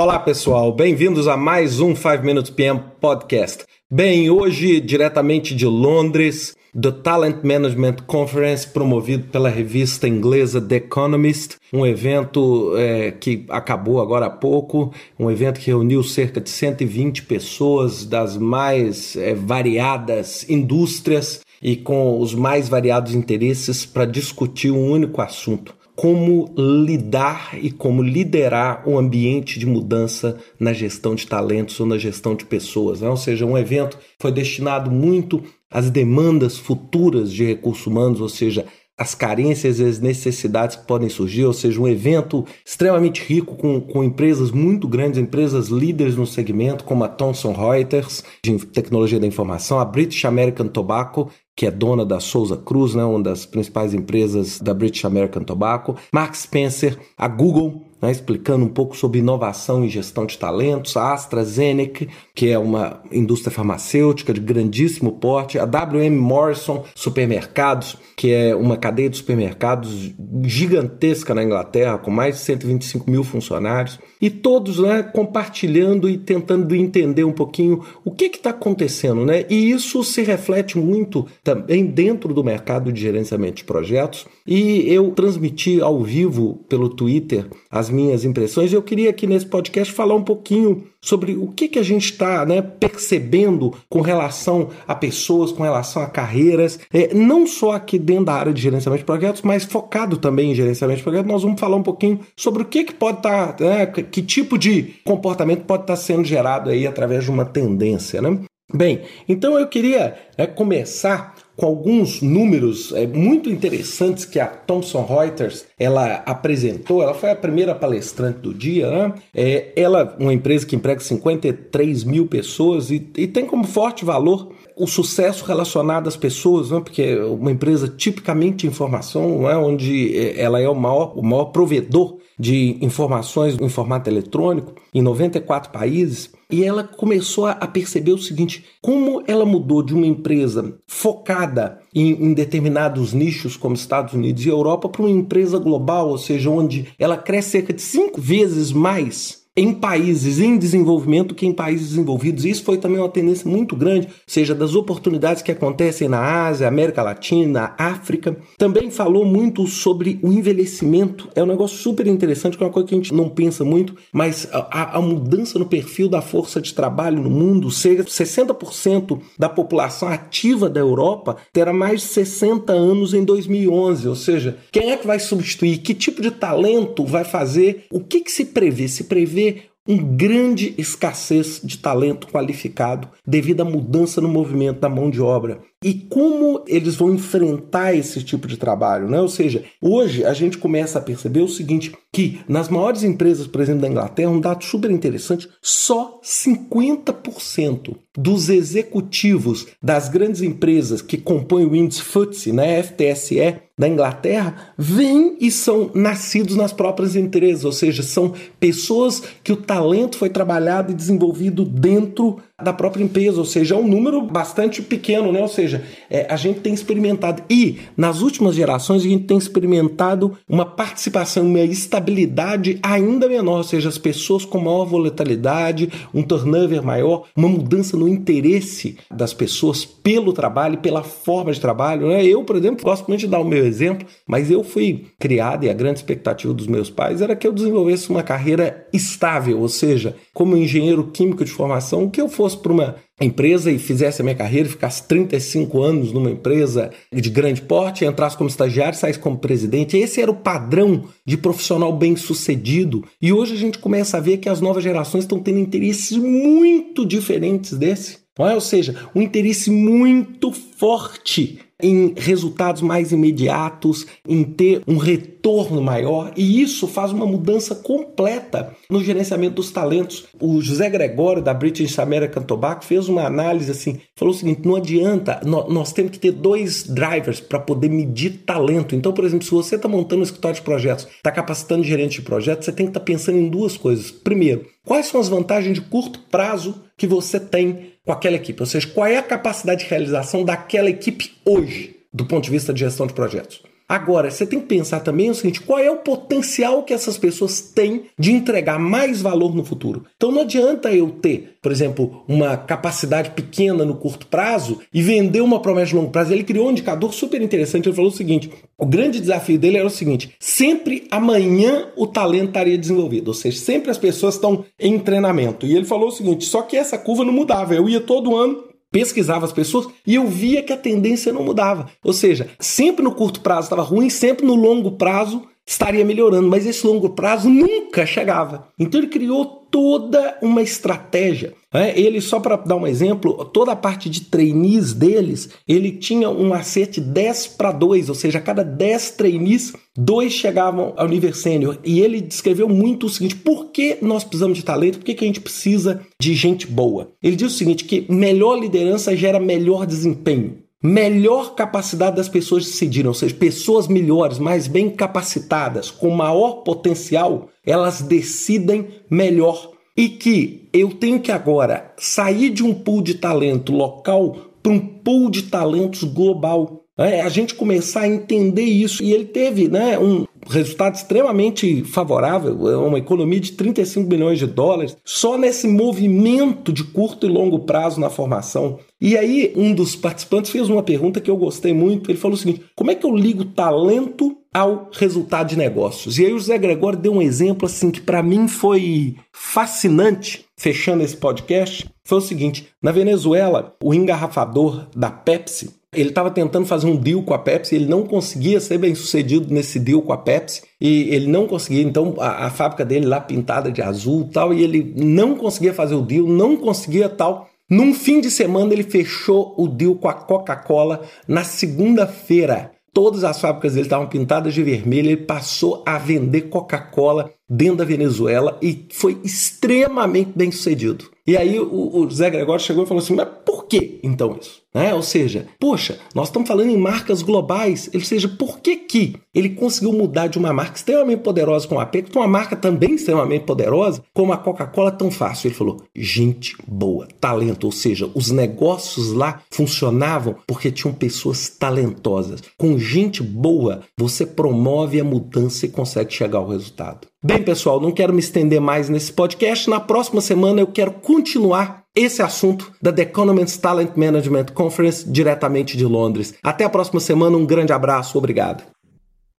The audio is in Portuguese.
Olá pessoal, bem-vindos a mais um 5 Minutes PM Podcast. Bem, hoje diretamente de Londres, The Talent Management Conference, promovido pela revista inglesa The Economist, um evento é, que acabou agora há pouco, um evento que reuniu cerca de 120 pessoas das mais é, variadas indústrias e com os mais variados interesses para discutir um único assunto como lidar e como liderar o ambiente de mudança na gestão de talentos ou na gestão de pessoas. Né? Ou seja, um evento foi destinado muito às demandas futuras de recursos humanos, ou seja, as carências e as necessidades que podem surgir, ou seja, um evento extremamente rico com, com empresas muito grandes, empresas líderes no segmento, como a Thomson Reuters, de tecnologia da informação, a British American Tobacco que é dona da Souza Cruz, né, uma das principais empresas da British American Tobacco, Mark Spencer, a Google, né, explicando um pouco sobre inovação e gestão de talentos, a AstraZeneca, que é uma indústria farmacêutica de grandíssimo porte, a WM Morrison Supermercados, que é uma cadeia de supermercados gigantesca na Inglaterra, com mais de 125 mil funcionários, e todos né, compartilhando e tentando entender um pouquinho o que está acontecendo. Né? E isso se reflete muito também dentro do mercado de gerenciamento de projetos. E eu transmiti ao vivo pelo Twitter as minhas impressões. Eu queria aqui nesse podcast falar um pouquinho sobre o que, que a gente está né, percebendo com relação a pessoas, com relação a carreiras, é, não só aqui dentro da área de gerenciamento de projetos, mas focado também em gerenciamento de projetos. Nós vamos falar um pouquinho sobre o que, que pode estar, tá, né, que tipo de comportamento pode estar tá sendo gerado aí através de uma tendência. Né? Bem, então eu queria é, começar com alguns números é, muito interessantes que a Thomson Reuters ela apresentou. Ela foi a primeira palestrante do dia, né? É, ela, uma empresa que emprega 53 mil pessoas e, e tem como forte valor o sucesso relacionado às pessoas, né? porque uma empresa tipicamente de informação, né? onde é, ela é o maior, o maior provedor de informações em formato eletrônico em 94 países. E ela começou a perceber o seguinte: como ela mudou de uma empresa focada em, em, determinados nichos, como Estados Unidos e Europa, para uma empresa global, ou seja, onde ela cresce cerca de cinco vezes mais em países em desenvolvimento que em países desenvolvidos. Isso foi também uma tendência muito grande, seja das oportunidades que acontecem na Ásia, América Latina, África. Também falou muito sobre o envelhecimento. É um negócio super interessante, que é uma coisa que a gente não pensa muito, mas a, a mudança no perfil da força de trabalho no mundo, seja 60% da população ativa da Europa terá mais de 60 anos em 2011. Ou seja, quem é que vai substituir? Que tipo de talento vai fazer? O que, que se prevê? Se prevê vê um grande escassez de talento qualificado devido à mudança no movimento da mão de obra. E como eles vão enfrentar esse tipo de trabalho, né? Ou seja, hoje a gente começa a perceber o seguinte, que nas maiores empresas, por exemplo, da Inglaterra, um dado super interessante, só 50% dos executivos das grandes empresas que compõem o índice FTSE, né, FTSE, da Inglaterra, vêm e são nascidos nas próprias empresas, ou seja, são pessoas que o talento foi trabalhado e desenvolvido dentro da própria empresa, ou seja, é um número bastante pequeno, né? Ou seja, é, a gente tem experimentado e nas últimas gerações a gente tem experimentado uma participação, uma estabilidade ainda menor, ou seja, as pessoas com maior volatilidade, um turnover maior, uma mudança no interesse das pessoas pelo trabalho, pela forma de trabalho. Né? Eu, por exemplo, gosto muito de dar o meu exemplo, mas eu fui criado e a grande expectativa dos meus pais era que eu desenvolvesse uma carreira estável, ou seja, como engenheiro químico de formação, que eu fosse para uma empresa e fizesse a minha carreira, ficasse 35 anos numa empresa de grande porte, entrasse como estagiário, saísse como presidente. Esse era o padrão de profissional bem sucedido. E hoje a gente começa a ver que as novas gerações estão tendo interesses muito diferentes desse. É? Ou seja, um interesse muito forte em resultados mais imediatos, em ter um retorno maior, e isso faz uma mudança completa no gerenciamento dos talentos. O José Gregório, da British American Tobacco, fez uma análise assim: falou o seguinte, não adianta, nós temos que ter dois drivers para poder medir talento. Então, por exemplo, se você está montando um escritório de projetos, está capacitando gerente de projetos, você tem que estar tá pensando em duas coisas. Primeiro, quais são as vantagens de curto prazo que você tem com aquela equipe? Ou seja, qual é a capacidade de realização daquela equipe hoje, do ponto de vista de gestão de projetos? Agora, você tem que pensar também o seguinte: qual é o potencial que essas pessoas têm de entregar mais valor no futuro? Então não adianta eu ter, por exemplo, uma capacidade pequena no curto prazo e vender uma promessa de longo prazo. Ele criou um indicador super interessante. Ele falou o seguinte: o grande desafio dele era o seguinte: sempre amanhã o talento estaria desenvolvido, ou seja, sempre as pessoas estão em treinamento. E ele falou o seguinte: só que essa curva não mudava. Eu ia todo ano pesquisava as pessoas e eu via que a tendência não mudava. Ou seja, sempre no curto prazo estava ruim, sempre no longo prazo estaria melhorando, mas esse longo prazo nunca chegava. Então ele criou toda uma estratégia. Né? Ele, só para dar um exemplo, toda a parte de trainees deles, ele tinha um acerto 10 para 2, ou seja, a cada 10 trainees, dois chegavam ao nível sênior. E ele descreveu muito o seguinte: por que nós precisamos de talento? Por que, que a gente precisa de gente boa? Ele diz o seguinte: que melhor liderança gera melhor desempenho melhor capacidade das pessoas decidirem, ou seja, pessoas melhores, mais bem capacitadas, com maior potencial, elas decidem melhor. E que eu tenho que agora sair de um pool de talento local para um pool de talentos global. É, a gente começar a entender isso. E ele teve né, um resultado extremamente favorável, é uma economia de 35 bilhões de dólares, só nesse movimento de curto e longo prazo na formação. E aí, um dos participantes fez uma pergunta que eu gostei muito. Ele falou o seguinte: como é que eu ligo talento ao resultado de negócios? E aí, o Zé Gregório deu um exemplo assim que para mim foi fascinante, fechando esse podcast. Foi o seguinte: na Venezuela, o engarrafador da Pepsi ele estava tentando fazer um deal com a Pepsi, ele não conseguia ser bem sucedido nesse deal com a Pepsi e ele não conseguia. Então a, a fábrica dele lá pintada de azul tal e ele não conseguia fazer o deal, não conseguia tal. Num fim de semana ele fechou o deal com a Coca-Cola na segunda-feira. Todas as fábricas dele estavam pintadas de vermelho. Ele passou a vender Coca-Cola dentro da Venezuela e foi extremamente bem sucedido. E aí o, o Zé Gregório chegou e falou assim: mas por que então isso? Né? Ou seja, poxa, nós estamos falando em marcas globais, ou seja, por que que ele conseguiu mudar de uma marca extremamente poderosa como a Pepsi para uma marca também extremamente poderosa como a Coca-Cola tão fácil? Ele falou, gente boa, talento, ou seja, os negócios lá funcionavam porque tinham pessoas talentosas. Com gente boa, você promove a mudança e consegue chegar ao resultado. Bem, pessoal, não quero me estender mais nesse podcast. Na próxima semana eu quero continuar esse assunto da The Economist Talent Management Conference diretamente de Londres. Até a próxima semana, um grande abraço, obrigado.